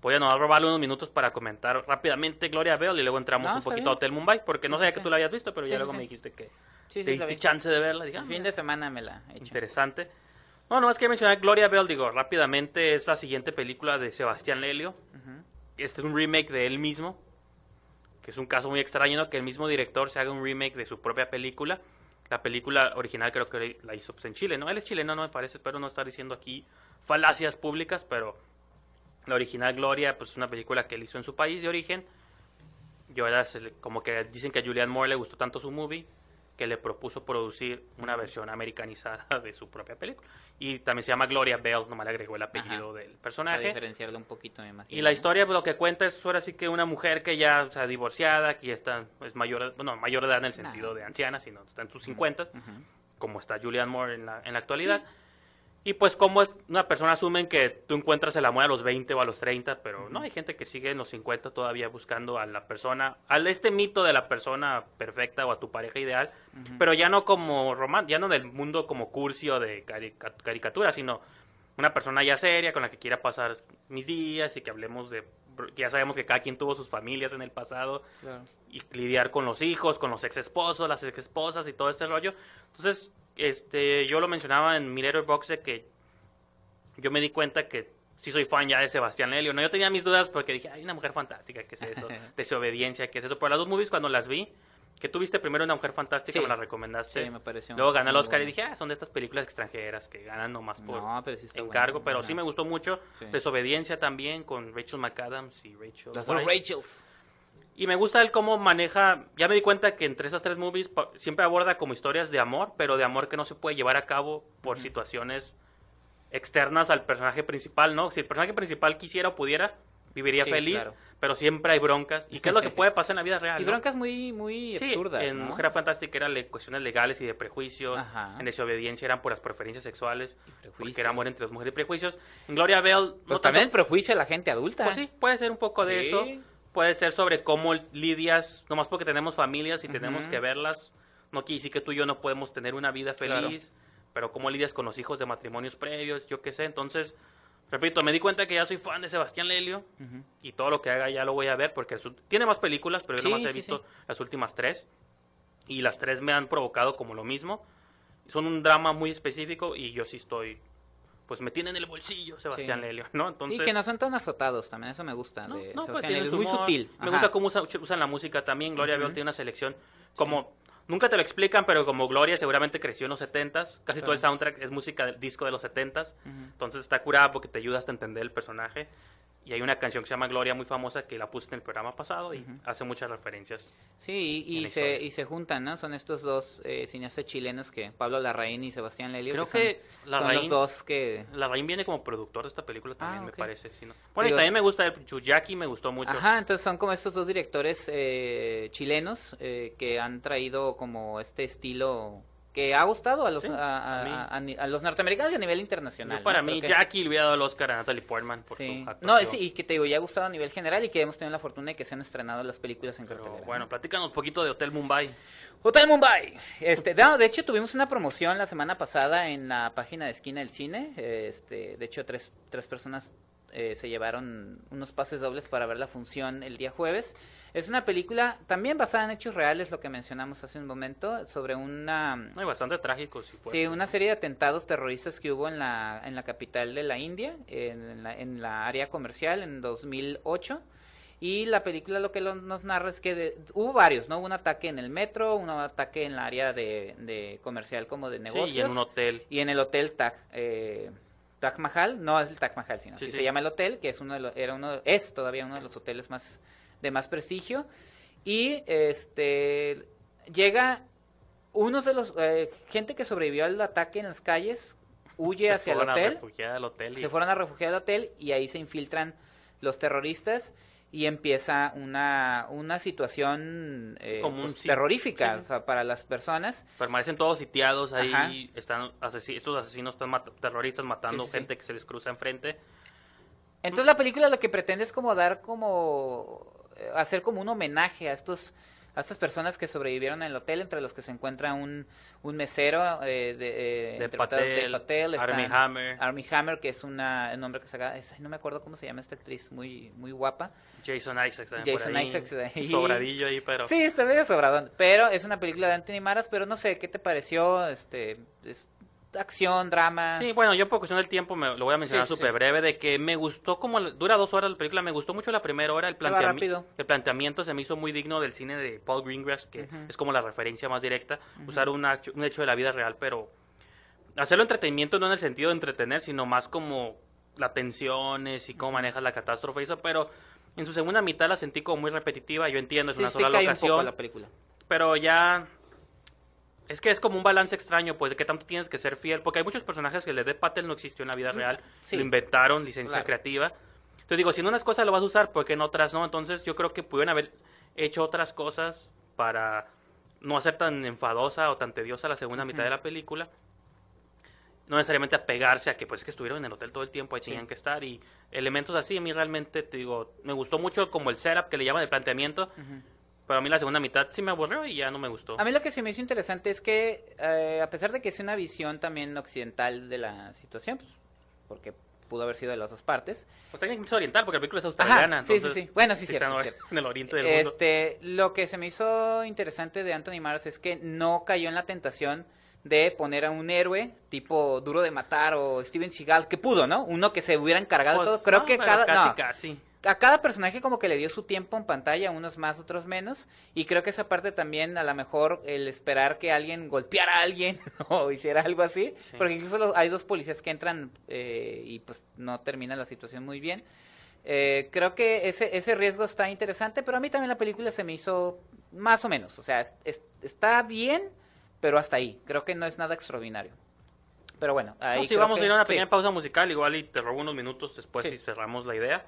voy a no robarle unos minutos para comentar rápidamente Gloria Bell y luego entramos No, un poquito a. Hotel Mumbai, porque no sabía que tú la habías visto, pero ya luego me dijiste que te diste chance de verla. El Digamos, fin de semana me la he hecho. Interesante. No, no, es que mencionar Gloria Bell, digo, rápidamente es la siguiente película de Sebastián Lelio. Este es un remake de él mismo, que es un caso muy extraño, ¿no? Que el mismo director se haga un remake de su propia película. La película original creo que la hizo pues, en Chile, ¿no? Él es chileno, no me parece, espero no estar diciendo aquí falacias públicas, pero la original Gloria, pues es una película que él hizo en su país de origen. Y ahora se como que dicen que a Julianne Moore le gustó tanto su movie que le propuso producir una versión americanizada *laughs* de su propia película. Y también se llama Gloria Bell, nomás le agregó el apellido Ajá. del Para personaje. diferenciarlo un poquito, me imagino. Y la historia pues, lo que cuenta es ahora sí que una mujer que ya o sea, divorciada, que ya está es mayor, bueno, mayor de edad en el sentido de anciana, sino está en sus 50 Ujú. como está Julianne Moore en la, en la actualidad. Y pues como es, una persona asumen que tú encuentras el amor a los 20 o a los 30, pero no, hay gente que sigue en los 50 todavía buscando a la persona, al este mito de la persona perfecta o a tu pareja ideal, pero ya no como román, ya no del mundo como cursi o de carica- caricatura, sino una persona ya seria con la que quiera pasar mis días y que hablemos de que ya sabemos que cada quien tuvo sus familias en el pasado Claro. y lidiar con los hijos, con los ex esposos, las ex esposas y todo este rollo. Entonces, este, yo lo mencionaba en mi de que yo me di cuenta que sí soy fan ya de Sebastián Lelio. No, yo tenía mis dudas porque dije, hay una mujer fantástica, ¿qué es eso? *laughs* Desobediencia, ¿qué es eso? Pero las dos movies cuando las vi, que tuviste primero una mujer fantástica, Sí. me la recomendaste. Sí, me pareció Luego gané el Oscar y dije, ah, son de estas películas extranjeras que ganan nomás por No, pero sí está encargo. pero sí me gustó mucho. Sí. Desobediencia también con Rachel McAdams y Rachel Las. Rachels. Y me gusta él cómo maneja, ya me di cuenta que entre esas tres movies siempre aborda como historias de amor, pero de amor que no se puede llevar a cabo por situaciones externas al personaje principal, ¿no? Si el personaje principal quisiera o pudiera, viviría Sí, feliz, claro. pero siempre hay broncas. ¿Y qué es lo que *laughs* puede pasar en la vida real? Y no? broncas muy, muy Sí, absurdas, en ¿no? Mujer Fantástica eran le- cuestiones legales y de prejuicios, Ajá. en Desobediencia eran por las preferencias sexuales, porque era amor entre las mujeres y prejuicios. En Gloria Bell, no Pues también el tanto- prejuicio de la gente adulta. pues sí, puede ser un poco de Sí. eso. Puede ser sobre cómo lidias, nomás porque tenemos familias y tenemos que verlas. No quiere decir que tú y yo no podemos tener una vida feliz, pero cómo lidias con los hijos de matrimonios previos, yo qué sé. Entonces, repito, me di cuenta que ya soy fan de Sebastián Lelio y todo lo que haga ya lo voy a ver porque su- tiene más películas, pero yo Sí, nomás he sí, visto sí. las últimas tres y las tres me han provocado como lo mismo. Son un drama muy específico y yo sí estoy, pues me tiene en el bolsillo Sebastián Sí. Lelio, ¿no? Entonces, y que no son tan azotados, también eso me gusta. no, de no, pues es muy sutil. Me Ajá. gusta cómo usa- usan la música también. Gloria. Bell tiene una selección como... Nunca te lo explican, pero como Gloria seguramente creció en los 70s, casi todo el soundtrack es música del disco de los 70s, Ujú. entonces está curada porque te ayuda hasta a entender el personaje. Y hay una canción que se llama Gloria muy famosa que la puse en el programa pasado y hace muchas referencias. Sí, y, se, y se juntan, ¿no? Son estos dos eh, cineastas chilenos que Pablo Larraín y Sebastián Lelio. Creo son, que son Larraín- los dos que... La Rain viene como productor de esta película también, Ah, me ok. parece. Bueno, y también me gusta el Chuyaki, me gustó mucho. Ajá, entonces son como estos dos directores eh, chilenos eh, que han traído como este estilo que ha gustado a los, Sí, a, a- a a- los norteamericanos y a nivel internacional. Yo para ¿no? mí, que- Jackie le hubiera dado el Oscar a Natalie Portman por Sí. su. No, sí, y que te digo, ya ha gustado a nivel general y que hemos tenido la fortuna de que se han estrenado las películas en Pero cartelera. bueno, platícanos un poquito de Hotel Mumbai. Hotel Mumbai. Este, no, de hecho tuvimos una promoción la semana pasada en la página de Esquina del Cine. Este, de hecho tres, tres personas eh, se llevaron unos pases dobles para ver la función el día jueves. Es una película también basada en hechos reales, lo que mencionamos hace un momento, sobre una Hay bastante trágico, si puede Sí, una serie de atentados terroristas que hubo en la, en la capital de la India, en la, en la área comercial en 2008. Y la película lo que lo- nos narra es que de- hubo varios, ¿no? Hubo un ataque en el metro, un ataque en la área de, de comercial como de negocios. Sí, y en un hotel. Y en el hotel Taj, eh, Taj Mahal, no es el Taj Mahal, sino Sí, así sí. se llama el hotel, que es uno de los, era uno, es todavía uno de los hoteles más de más prestigio. Y este llega unos de los eh, gente que sobrevivió al ataque en las calles huye Se hacia el fueron a hotel, refugiar al hotel y se fueron a refugiar al hotel y ahí se infiltran los terroristas y empieza una, una situación eh, Como un pues, terrorífica sí. o sea, para las personas. permanecen todos sitiados ahí. Ajá. Están asesi- estos asesinos están mat- terroristas matando Sí, sí, sí. gente que se les cruza enfrente. Entonces la película lo que pretende es como dar como hacer como un homenaje a estos a estas personas que sobrevivieron en el hotel, entre los que se encuentra un, un mesero eh, de, eh, De Patel, de Patel, está Armie Hammer. Armie Hammer, que es una, un nombre que es- ay, no me acuerdo cómo se llama esta actriz, muy muy guapa. Jason Isaacs también Jason por ahí. Isaacs ahí. Sobradillo ahí, pero... Sí, está medio sobradón, pero es una película de Anthony Maras, pero no sé, ¿qué te pareció? Este, es- acción, drama. Sí, bueno, yo por cuestión del tiempo me, lo voy a mencionar sí, súper sí. breve, de que me gustó como, dura dos horas la película, me gustó mucho la primera hora, el, planteami- el planteamiento se me hizo muy digno del cine de Paul Greengrass, que es como la referencia más directa, usar un hecho, un hecho de la vida real, pero hacerlo entretenimiento no en el sentido de entretener, sino más como las tensiones y cómo manejas la catástrofe y eso, pero en su segunda mitad la sentí como muy repetitiva, yo entiendo, es Sí, una sola cae un locación, la película. pero ya es que es como un balance extraño, pues, de que tanto tienes que ser fiel, porque hay muchos personajes que el de Patel no existió en la vida real, sí. lo inventaron, licencia Claro. creativa. Entonces digo, si en unas cosas lo vas a usar, ¿por qué en otras no? Entonces yo creo que pudieron haber hecho otras cosas para no hacer tan enfadosa o tan tediosa la segunda mitad de la película. No necesariamente apegarse a que pues que estuvieron en el hotel todo el tiempo, ahí tenían que estar y elementos así, a mí realmente te digo, me gustó mucho como el setup que le llaman el planteamiento, pero a mí la segunda mitad sí me aburrió y ya no me gustó. A mí lo que se me hizo interesante es que, eh, a pesar de que es una visión también occidental de la situación, pues, porque pudo haber sido de las dos partes, Pues técnicamente es oriental, porque la película es australiana. Ajá, sí, sí, entonces, sí. Bueno, sí, está cierto, en, cierto. en el oriente del mundo. Este, lo que se me hizo interesante de Anthony Mars es que no cayó en la tentación de poner a un héroe tipo Duro de Matar o Steven Seagal, que pudo, ¿no? Uno que se hubiera encargado Pues, todo. Creo no, que cada... Casi, no, casi. A cada personaje como que le dio su tiempo en pantalla, unos más, otros menos, y creo que esa parte también, a lo mejor, el esperar que alguien golpeara a alguien *laughs* o hiciera algo así, Sí. porque incluso los- hay dos policías que entran eh, y pues no termina la situación muy bien. Eh, creo que ese, ese riesgo está interesante, pero a mí también la película se me hizo más o menos, o sea, es- es- está bien, pero hasta ahí, creo que no es nada extraordinario. Pero bueno, ahí No, sí, vamos que- a ir a una sí. pequeña pausa musical, igual y te robo unos minutos después y cerramos la idea.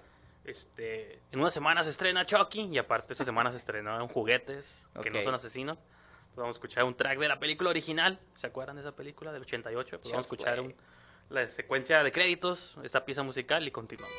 Este, en una semana se estrena Chucky y aparte esta semana se estrenaron juguetes que no son asesinos. Entonces vamos a escuchar un track de la película original. ¿Se acuerdan de esa película del 88? Pues vamos a escuchar un- la secuencia de créditos, esta pieza musical y continuamos.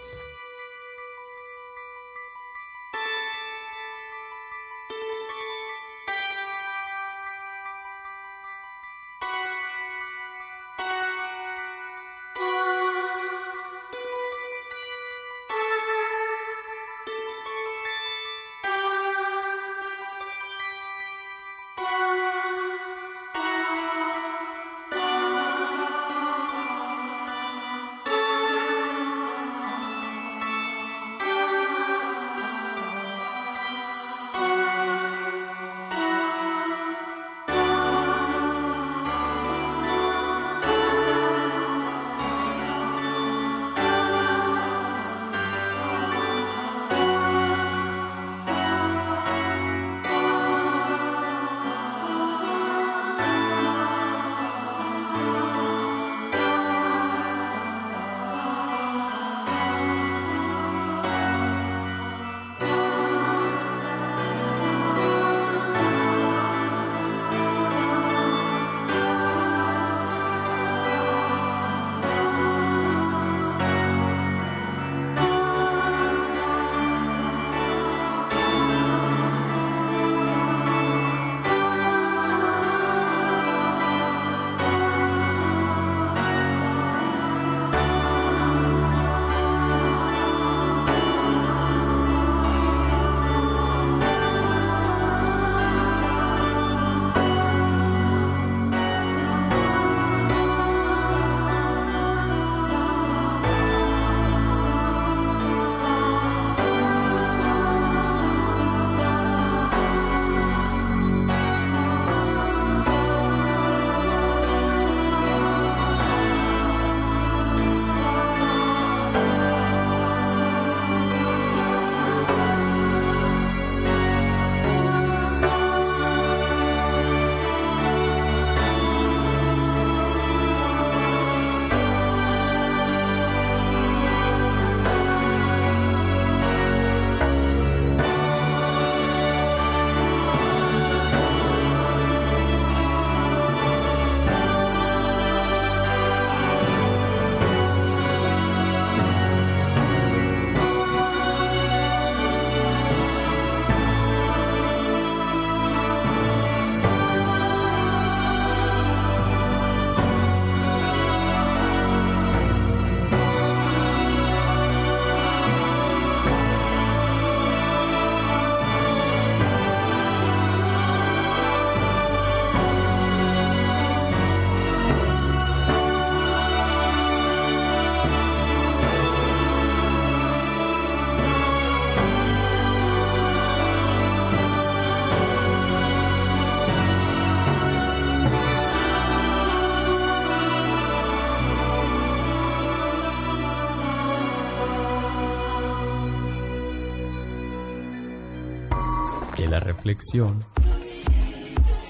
Reflexión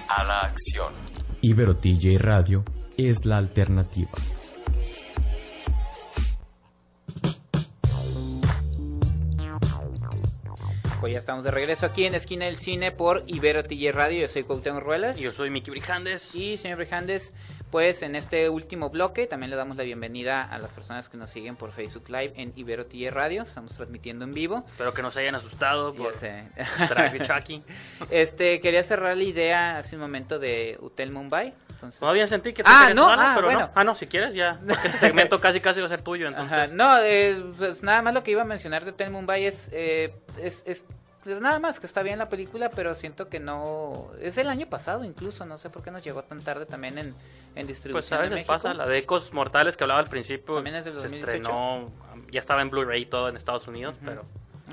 a la acción. Ibero TJ Radio es la alternativa. Pues ya estamos de regreso aquí en Esquina del Cine por Ibero TJ Radio. Yo soy Cuauhtémoc Ruelas. Yo soy Miki Brijandes. Y señor Brijandes, pues en este último bloque también le damos la bienvenida a las personas que nos siguen por Facebook Live en Ibero TJ Radio. Estamos transmitiendo en vivo. Espero que no se hayan asustado por Chucky. *laughs* Este, quería cerrar la idea hace un momento de Hotel Mumbai. Entonces, Todavía sentí que Ah, no, ah, pero bueno. no. Ah, no, si quieres ya. Porque este segmento casi casi va a ser tuyo, entonces. Ajá, no, eh, pues nada más lo que iba a mencionar de Hotel Mumbai es, eh, es, es pues nada más que está bien la película, pero siento que no... Es el año pasado incluso, no sé por qué nos llegó tan tarde también en, en distribución Pues veces México. pasa, la de Ecos Mortales que hablaba al principio También es del se 2018. estrenó, ya estaba en Blu-ray todo en Estados Unidos, pero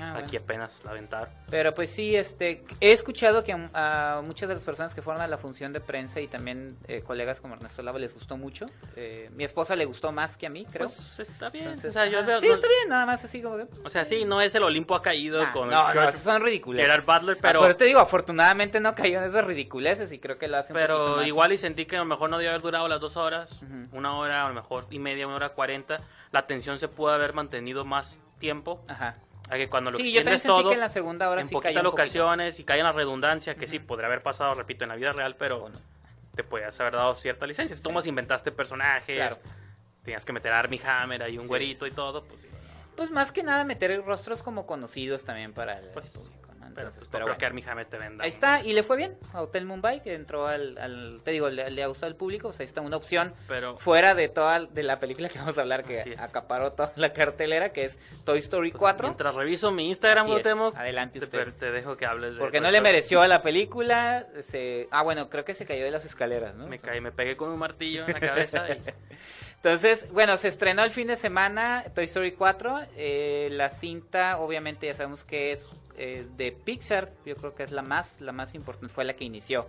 Ah, bueno. aquí apenas la aventaron. Pero pues sí, este, he escuchado que a, a muchas de las personas que fueron a la función de prensa y también eh, colegas como Ernesto Lava les gustó mucho. Eh, mi esposa le gustó más que a mí, creo. Pues está bien, Entonces, o sea, yo veo- sí, no- está bien, nada más así como de... O sea, sí, no es el Olimpo ha caído Ah, con no, no, Gerard- esos son ridículos. Gerard Butler, pero, Pero te digo, afortunadamente no cayó en esas ridiculeces y creo que lo hace un poquito pero más. igual y sentí que a lo mejor no debió haber durado las dos horas, Ujú. una hora, a lo mejor y media, una hora cuarenta. La tensión se pudo haber mantenido más tiempo. Ajá. A que cuando lo Sí, yo también todo, que en la segunda hora en sí poquitas cayó un poquito. ocasiones y cae en la redundancia, que sí podría haber pasado, repito, en la vida real, pero te podías haber dado cierta licencia. Si tú más inventaste personajes, Claro. tenías que meter a Hammer ahí un Sí, güerito y todo, pues. Pues más que nada meter rostros como conocidos también para el Pues, público, pero, pues, pero creo bueno. que Armie Hammer te venda. Ahí está, y le fue bien a Hotel Mumbai, que entró al, al- te digo, le, le ha gustado al público, o sea, ahí está una opción Pero fuera de toda de la película que vamos a hablar, que acaparó toda la cartelera, que es Toy Story 4, mientras reviso mi Instagram. Cuauhtémoc, Adelante te, usted. te dejo que hables de porque no le mereció a la película, se, ah, bueno, creo que se cayó de las escaleras, ¿no? Me caí, me pegué con un martillo en la cabeza y *laughs* Entonces, bueno, se estrenó el fin de semana Toy Story 4. eh, la cinta, obviamente, ya sabemos que es eh, de Pixar. Yo creo que es la más, la más importante. Fue la que inició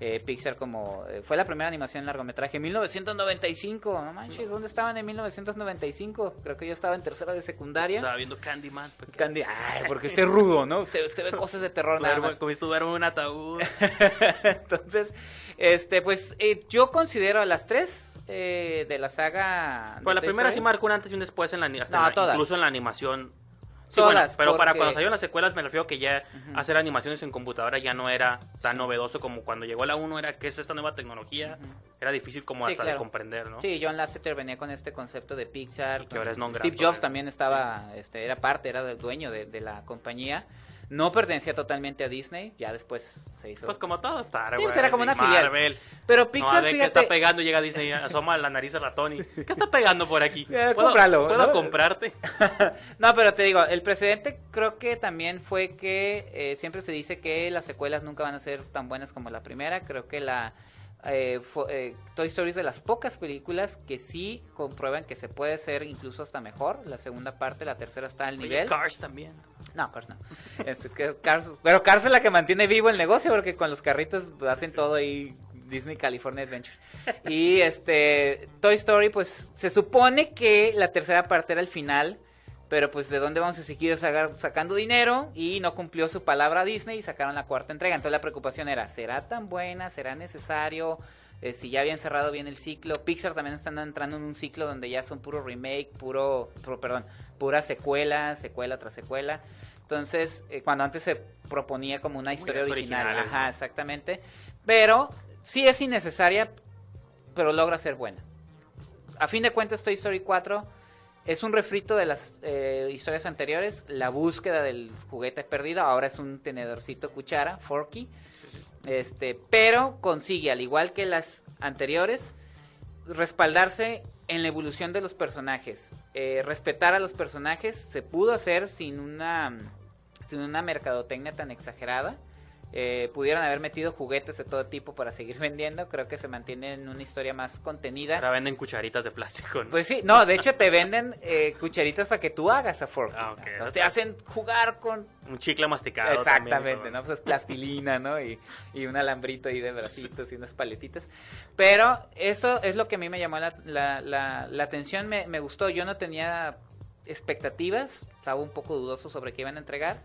eh, Pixar como... eh, fue la primera animación en largometraje. En 1995. No manches, ¿dónde estaban en 1995? Creo que yo estaba en tercera de secundaria. estaba viendo Candyman. porque Candy- Ay, porque *laughs* esté rudo, ¿no? Usted, usted ve cosas de terror nada más. Un ataúd. *laughs* Entonces, este, pues eh, yo considero a las tres eh, de la saga. Pues la primera Story. sí marcó un antes y un después en la, hasta No, en la- todas. incluso en la animación. Sí, Todas, bueno, pero para cuando salieron las secuelas me refiero que ya hacer animaciones en computadora ya no era tan novedoso como cuando llegó la 1 era que es esta nueva tecnología. Era difícil como Sí, hasta claro. de comprender, ¿no? Sí, John Lasseter venía con este concepto de Pixar. Que ahora es non Steve Jobs también estaba, este, era parte, era el dueño de, de la compañía. No pertenecía totalmente a Disney, ya después se hizo. Pues como todo Star Sí, Wars. pues era como una filial. Marvel. Pero No, Pixar, que fíjate, está pegando, llega Disney, asoma la nariz al ratón y... ¿Qué está pegando por aquí? *laughs* Eh, ¿Puedo, cómpralo, ¿puedo ¿no? comprarte? *laughs* no, pero te digo, el precedente creo que también fue que eh, siempre se dice que las secuelas nunca van a ser tan buenas como la primera. Creo que la eh, eh, Toy Story es de las pocas películas que sí comprueban que se puede ser incluso hasta mejor. La segunda parte, la tercera está al Oye, nivel. Cars también. No, Cars no. *laughs* Es que Cars- pero Cars es la que mantiene vivo el negocio porque con los carritos hacen todo ahí Disney California Adventure. Y este Toy Story pues se supone que la tercera parte era el final, pero pues de dónde vamos a seguir sacar- sacando dinero y no cumplió su palabra Disney y sacaron la cuarta entrega. Entonces la preocupación era, ¿será tan buena? ¿Será necesario? Eh, si ya habían cerrado bien el ciclo. Pixar también están entrando en un ciclo donde ya son puro remake, puro, puro- perdón, pura secuela, secuela tras secuela. Entonces, eh, cuando antes se proponía como una historia original, originales, ajá, exactamente. Pero sí es innecesaria, pero logra ser buena. A fin de cuentas, Toy Story 4 es un refrito de las eh, historias anteriores. La búsqueda del juguete perdido ahora es un tenedorcito cuchara, forky. Este, pero consigue, al igual que las anteriores, respaldarse en la evolución de los personajes. Eh, respetar a los personajes se pudo hacer sin una, sin una mercadotecnia tan exagerada. Eh, pudieron haber metido juguetes de todo tipo para seguir *laughs* vendiendo. Creo que se mantiene en una historia más contenida. Ahora venden cucharitas de plástico. ¿no? Pues sí, no, de hecho te venden eh, cucharitas para que tú hagas a fork. Ah, ok. Entonces te hacen jugar con... Un chicle masticado. Exactamente, también, ¿no? Pues es plastilina, ¿no? Y, y un alambrito ahí de bracitos y unas paletitas. Pero eso es lo que a mí me llamó la, la, la, la atención, me, me gustó. Yo no tenía expectativas, estaba un poco dudoso sobre qué iban a entregar.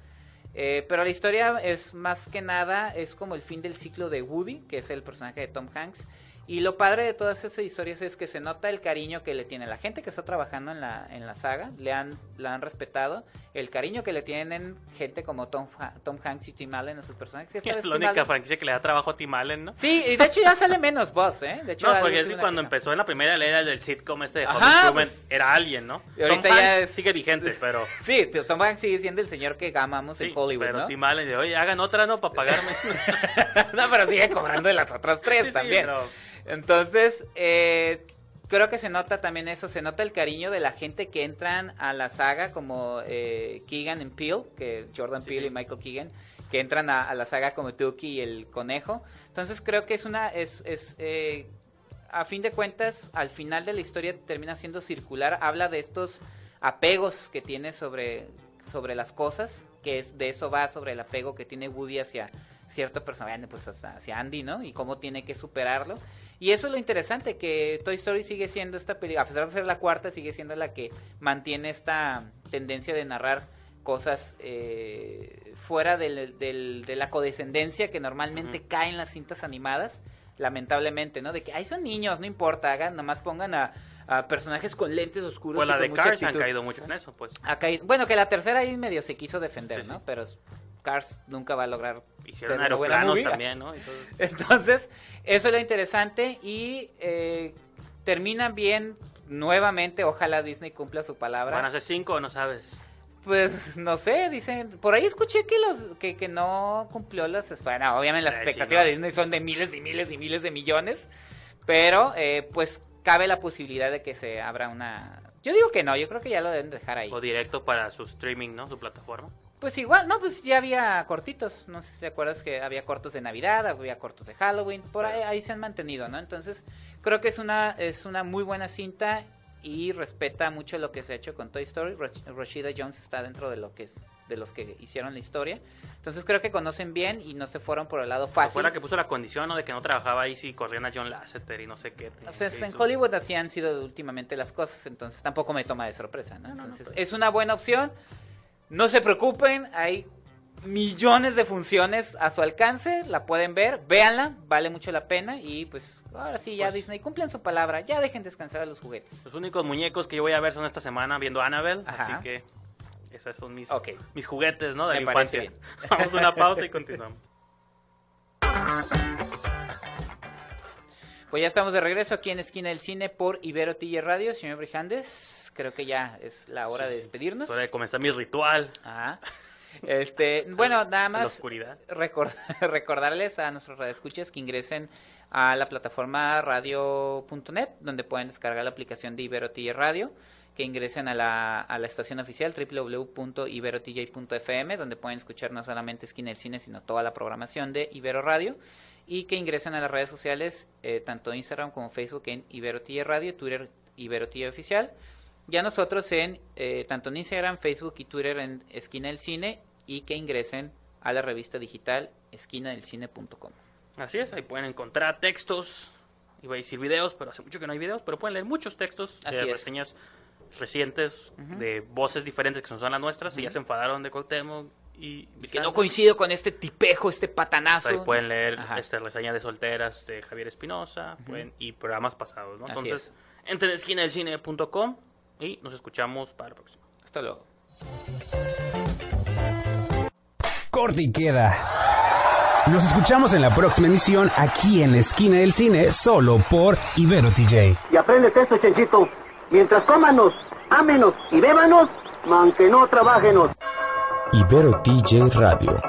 Eh, pero la historia es más que nada, es como el fin del ciclo de Woody, que es el personaje de Tom Hanks. Y lo padre de todas estas historias es que se nota el cariño que le tiene la gente que está trabajando en la, en la saga, le han, la han respetado, el cariño que le tienen gente como Tom, Tom Hanks y Tim Allen a sus personajes. Es la única franquicia que le da trabajo a Tim Allen, ¿no? Sí, y de hecho ya sale menos voz, ¿eh? De hecho, no, porque es que cuando empezó en la primera era del sitcom este de Ajá, pues, era alguien, ¿no? Y ahorita ya sigue vigente, *laughs* pero... Sí, Tom Hanks sigue siendo el señor que amamos en Hollywood, pero Tim Allen dice, oye, hagan otra, ¿no? Para pagarme. *laughs* no, pero sigue cobrando de las otras tres también. Entonces, eh, creo que se nota también eso, se nota el cariño de la gente que entran a la saga, como eh, Keegan y Peel, que Jordan Peele y Michael Keegan, que entran a, la saga como Tuki y el conejo. Entonces creo que es una, es, es eh, a fin de cuentas, al final de la historia termina siendo circular, habla de estos apegos que tiene sobre, sobre las cosas, que es de eso va sobre el apego que tiene Woody hacia cierto personaje, pues hacia Andy, ¿no? Y cómo tiene que superarlo. Y eso es lo interesante, que Toy Story sigue siendo esta película, a pesar de ser la cuarta, sigue siendo la que mantiene esta tendencia de narrar cosas eh, fuera del, de la codescendencia que normalmente cae en las cintas animadas, lamentablemente, ¿no? De que, ay, son niños, no importa, hagan, nomás pongan a, personajes con lentes oscuros. Pues la de Cars han caído mucho en eso, pues. bueno, que la tercera ahí medio se quiso defender, ¿no? Pero Cars nunca va a lograr Hicieron aeroplanos también, ¿no? *laughs* Entonces, eso es lo interesante y eh, terminan bien nuevamente. Ojalá Disney cumpla su palabra. ¿Van a ser cinco o no sabes? Pues no sé, dicen. Por ahí escuché que los que, que no cumplió las. Bueno, obviamente las expectativas de Disney son de miles y miles y miles de millones. Pero, eh, pues cabe la posibilidad de que se abra una. Yo digo que no, yo creo que ya lo deben dejar ahí. O directo para su streaming, ¿no? Su plataforma. Pues igual, no, pues ya había cortitos. No sé si te acuerdas que había cortos de Navidad, había cortos de Halloween. Por ahí, ahí se han mantenido, ¿no? Entonces, creo que es una, es una muy buena cinta y respeta mucho lo que se ha hecho con Toy Story. Rashida Jones está dentro de lo que es de los que hicieron la historia. Entonces creo que conocen bien y no se fueron por el lado fácil. Fue la que puso la condición ¿no? de que no trabajaba ahí si corrían a John Lasseter y no sé qué. O sea, en Hollywood así han sido últimamente las cosas, entonces tampoco me toma de sorpresa, ¿no? Entonces pues. es una buena opción. No se preocupen, hay millones de funciones a su alcance, la pueden ver, véanla, vale mucho la pena y pues ahora sí, ya pues Disney, cumplen su palabra, ya dejen descansar a los juguetes. Los únicos muñecos que yo voy a ver son esta semana viendo Annabelle, así que esos son mis, mis juguetes, ¿no? De Mi infancia. *laughs* Vamos a una pausa y continuamos. Pues ya estamos de regreso aquí en Esquina del Cine por Ibero TJ Radio, señor Brijandes creo que ya es la hora de despedirnos. Hora de comenzar mi ritual. Este, *laughs* bueno, nada más *laughs* recordarles a nuestros radioescuchas que ingresen a la plataforma radio.net, donde pueden descargar la aplicación de Ibero TJ Radio, que ingresen a la, a la estación oficial www.iberotj.fm, donde pueden escuchar no solamente Esquina del Cine, sino toda la programación de Ibero Radio, y que ingresen a las redes sociales, eh, tanto Instagram como Facebook en Ibero TJ Radio, Twitter Ibero TJ Oficial, ya nosotros en eh, tanto en Instagram, Facebook y Twitter en Esquina del Cine y que ingresen a la revista digital esquinadelcine.com. Así es, ahí pueden encontrar textos, iba a decir videos, pero hace mucho que no hay videos, pero pueden leer muchos textos de reseñas recientes de voces diferentes que son las nuestras y ya se enfadaron de Cuauhtémoc y que no coincido con este tipejo, este patanazo. Ahí pueden leer esta reseña de solteras de Javier Espinosa y programas pasados, ¿no? Entonces, entren en esquinadelcine.com y nos escuchamos para la próxima. Hasta luego. Corte y queda. Nos escuchamos en la próxima emisión aquí en la esquina del cine, solo por Ibero TJ. Y aprendes esto, Chenchito. Mientras cómanos, ámenos y bébanos, aunque no trabajenos. Ibero TJ Radio.